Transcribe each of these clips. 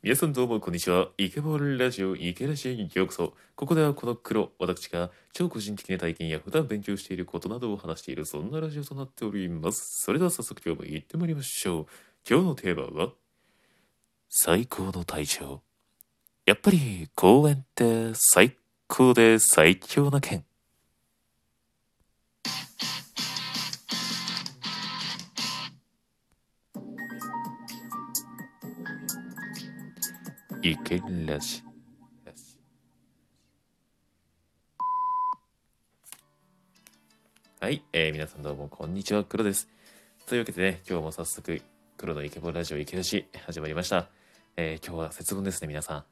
皆さんどうもこんにちは。イケボールラジオイケラジオにようこそ。ここではこの黒、私が超個人的な体験や普段勉強していることなどを話しているそんなラジオとなっております。それでは早速今日も行ってまいりましょう。今日のテーマは最高の体調。やっぱり公園って最高で最強な県。いけらし。はい、えー、皆さんどうもこんにちは、黒です。というわけでね、今日も早速、黒のイケボラジオイケらし始まりました。えー、今日は節分ですね、皆さん。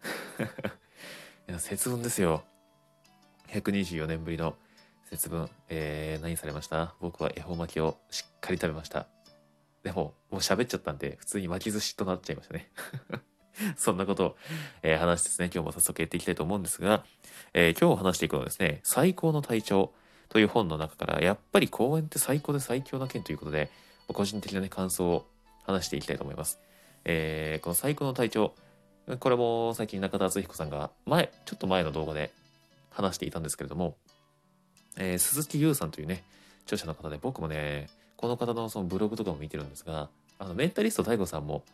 いや節分ですよ。124年ぶりの節分、えー、何されました？僕は恵方巻きをしっかり食べました。でも、もう喋っちゃったんで、普通に巻き寿司となっちゃいましたね。そんなことを、えー話してですね、今日も早速やっていきたいと思うんですが、えー今日話していくのはですね、最高の体調という本の中から、やっぱり公園って最高で最強な県ということで、個人的なね、感想を話していきたいと思います。えーこの最高の体調、これも最近中田敦彦さんが前、ちょっと前の動画で話していたんですけれども、えー鈴木優さんというね、著者の方で、僕もね、この方のそのブログとかも見てるんですが、あの、メンタリスト DAIGO さんも、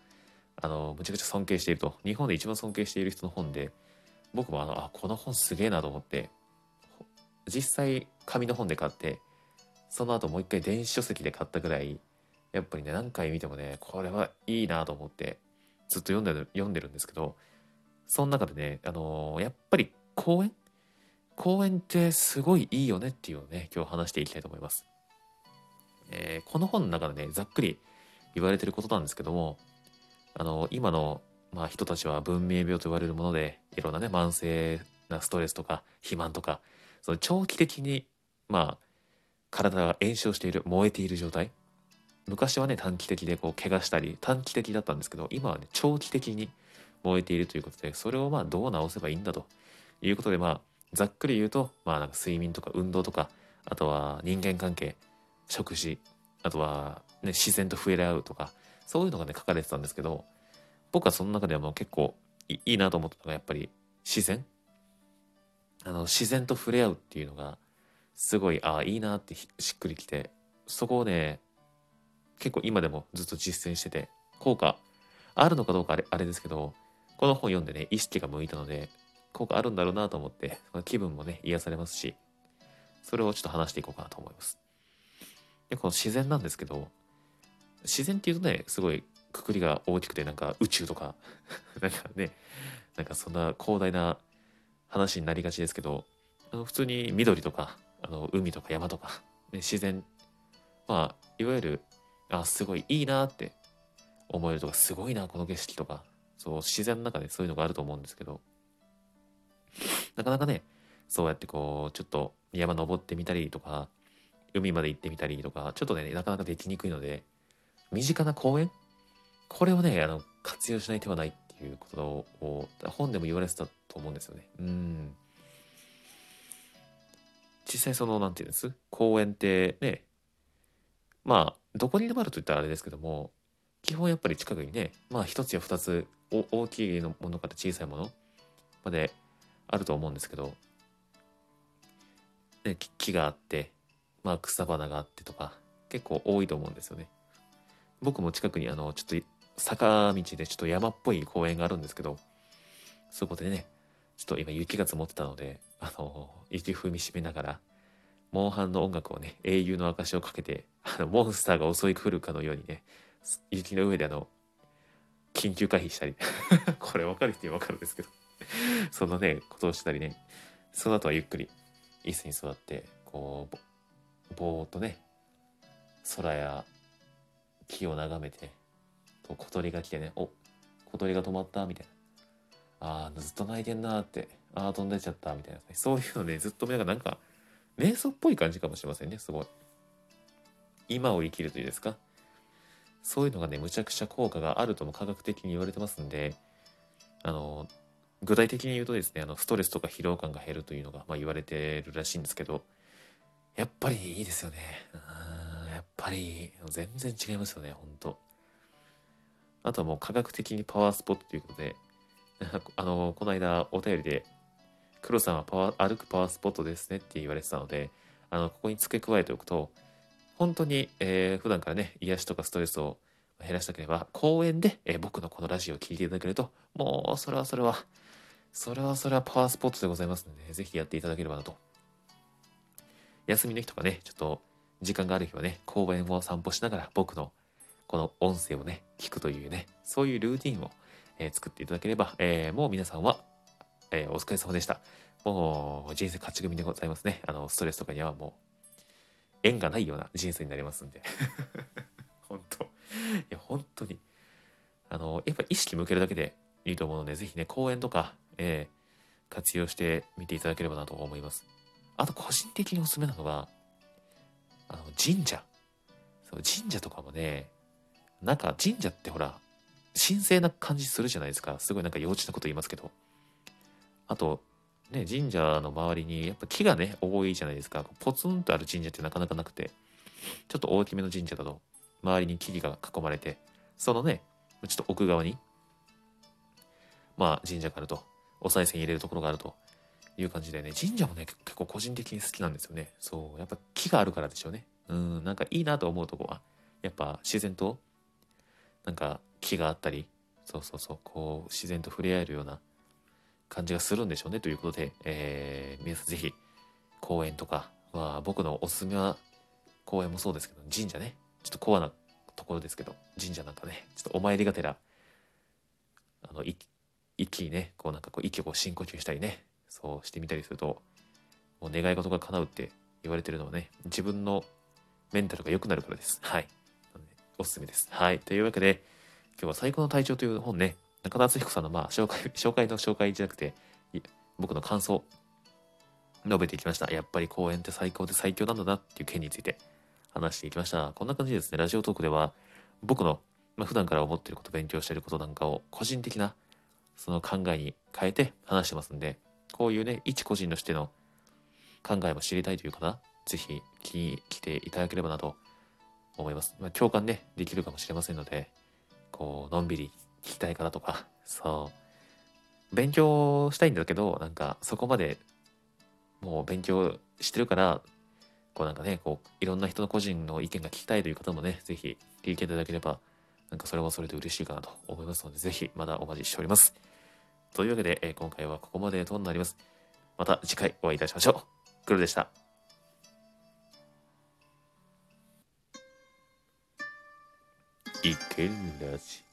あの、むちゃくちゃ尊敬していると、日本で一番尊敬している人の本で、僕もあの、あ、この本すげえなと思って、実際紙の本で買って、その後もう一回電子書籍で買ったぐらい、やっぱりね、何回見てもね、これはいいなと思って、ずっと読んでる、読んでるんですけど、その中でね、あのやっぱり公園？公園ってすごいいいよねっていうのをね、今日話していきたいと思います。えーこの本の中でね、ざっくり言われてることなんですけども、あの、今の、まあ、人たちは文明病と言われるもので、いろんなね、慢性なストレスとか、肥満とか、その長期的に、まあ、体が炎症している、燃えている状態。昔はね、短期的でこう、怪我したり、短期的だったんですけど、今はね、長期的に燃えているということで、それをまあ、どう治せばいいんだということで、まあ、ざっくり言うと、まあ、なんか睡眠とか運動とか、あとは人間関係、食事、あとは、ね、自然と触れ合うとか、そういうのがね、書かれてたんですけど、僕はその中ではもう結構いいなと思ったのが、やっぱり自然あの、自然と触れ合うっていうのが、すごい、ああ、いいなってしっくりきて、そこをね、結構今でもずっと実践してて、効果あるのかどうかあれあれですけど、この本読んでね、意識が向いたので、効果あるんだろうなと思って、気分もね、癒されますし、それをちょっと話していこうかなと思います。で、この自然なんですけど、自然っていうとね、すごいくくりが大きくて、なんか宇宙とか、なんかね、なんかそんな広大な話になりがちですけど、あの普通に緑とか、あの海とか山とか、ね、自然、まあ、いわゆる、あ、すごいいいなって思えるとか、すごいな、この景色とか、そう、自然の中でそういうのがあると思うんですけど、なかなかね、そうやってこう、ちょっと山登ってみたりとか、海まで行ってみたりとか、ちょっとね、なかなかできにくいので、身近な公園？これをね、あの、活用しない手はないっていうことを、本でも言われてたと思うんですよね。うん。実際その、なんていうんです？公園ってね、まあ、どこにでもあると言ったらあれですけども、基本やっぱり近くにね、まあ一つや二つ、お大きいものから小さいものまであると思うんですけど、ね、木木があって、まあ草花があってとか、結構多いと思うんですよね。僕も近くにあの、ちょっと坂道でちょっと山っぽい公園があるんですけど、そこでね、ちょっと今雪が積もってたので、あの、雪踏みしめながら、モンハンの音楽をね、英雄の証をかけて、あの、モンスターが襲い来るかのようにね、雪の上であの、緊急回避したり、これ分かる人に分かるんですけど、そのね、ことをしたりね、その後はゆっくり椅子に座って、こう、ぼぼーっとね、空や木を眺めて、こう小鳥が来てね、お小鳥が止まったみたいな。ああ、ずっと泣いてんなって、ああ、飛んでっちゃったみたいな、そういうのね、ずっと見ながなんか、瞑想っぽい感じかもしれませんね、すごい。今を生きるといいですか。そういうのがね、むちゃくちゃ効果があるとも科学的に言われてますんで、あの、具体的に言うとですね、あの、ストレスとか疲労感が減るというのが、まあ、言われてるらしいんですけど、やっぱりいいですよね。うんぱり、全然違いますよね、ほんと。あとはもう科学的にパワースポットということで、あの、この間お便りで、黒さんはパワー歩くパワースポットですねって言われてたので、あの、ここに付け加えておくと、本当に、えー、普段からね、癒しとかストレスを減らしたければ、公園で、えー、僕のこのラジオを聴いていただけると、もう、それはそれは、それはそれはパワースポットでございますので、ぜひやっていただければなと。休みの日とかね、ちょっと、時間がある日はね、公園を散歩しながら僕のこの音声をね、聞くというね、そういうルーティンを、えー、作っていただければ、えー、もう皆さんは、えー、お疲れ様でした。もう人生勝ち組でございますね。あの、ストレスとかにはもう、縁がないような人生になりますんで。本当いや、本当に。あの、やっぱ意識向けるだけでいいと思うので、ぜひね、公園とか、えー、活用してみていただければなと思います。あと、個人的におすすめなのは、あの、神社。そう、神社とかもね、なんか神社ってほら、神聖な感じするじゃないですか。すごいなんか幼稚なこと言いますけど。あと、ね、神社の周りにやっぱ木がね、多いじゃないですか。ポツンとある神社ってなかなかなくて、ちょっと大きめの神社だと、周りに木々が囲まれて、そのね、ちょっと奥側に、まあ神社があると、お賽銭入れるところがあるという感じでね、神社もね、結構個人的に好きなんですよね。そう、やっぱ木があるからでしょうね。うん、なんかいいなと思うとこは、やっぱ自然となんか木があったりそうそうそうこう自然と触れ合えるような感じがするんでしょうね。ということで、えー、皆さんぜひ公園とかは僕のおすすめは公園もそうですけど神社ね。ちょっとコアなところですけど神社なんかねちょっとお参りがてらあの一気にねこうなんかこう息を深呼吸したりね。そうしてみたりするともう願い事が叶うって言われてるのはね自分のメンタルが良くなるからですはいおすすめです。はい。というわけで、今日は最高の体調という本ね、中田敦彦さんのまあ紹介、紹介の紹介じゃなくて、僕の感想、述べていきました。やっぱり公演って最高で最強なんだなっていう件について話していきました。こんな感じでですね、ラジオトークでは僕の、まあ、普段から思っていること、勉強していることなんかを個人的なその考えに変えて話してますんで、こういうね、一個人としての考えも知りたいという方、ぜひ聞きに来ていただければなと思います。まあ、共感ね、できるかもしれませんので、こう、のんびり聞きたい方とか、そう、勉強したいんだけど、なんか、そこまで、もう勉強してるから、こうなんかね、こう、いろんな人の個人の意見が聞きたいという方もね、ぜひ聞いていただければ、なんかそれはそれで嬉しいかなと思いますので、ぜひまだお待ちしております。というわけで、えー、今回はここまでとなります。また次回お会いいたしましょう。黒でした。いけるらしい。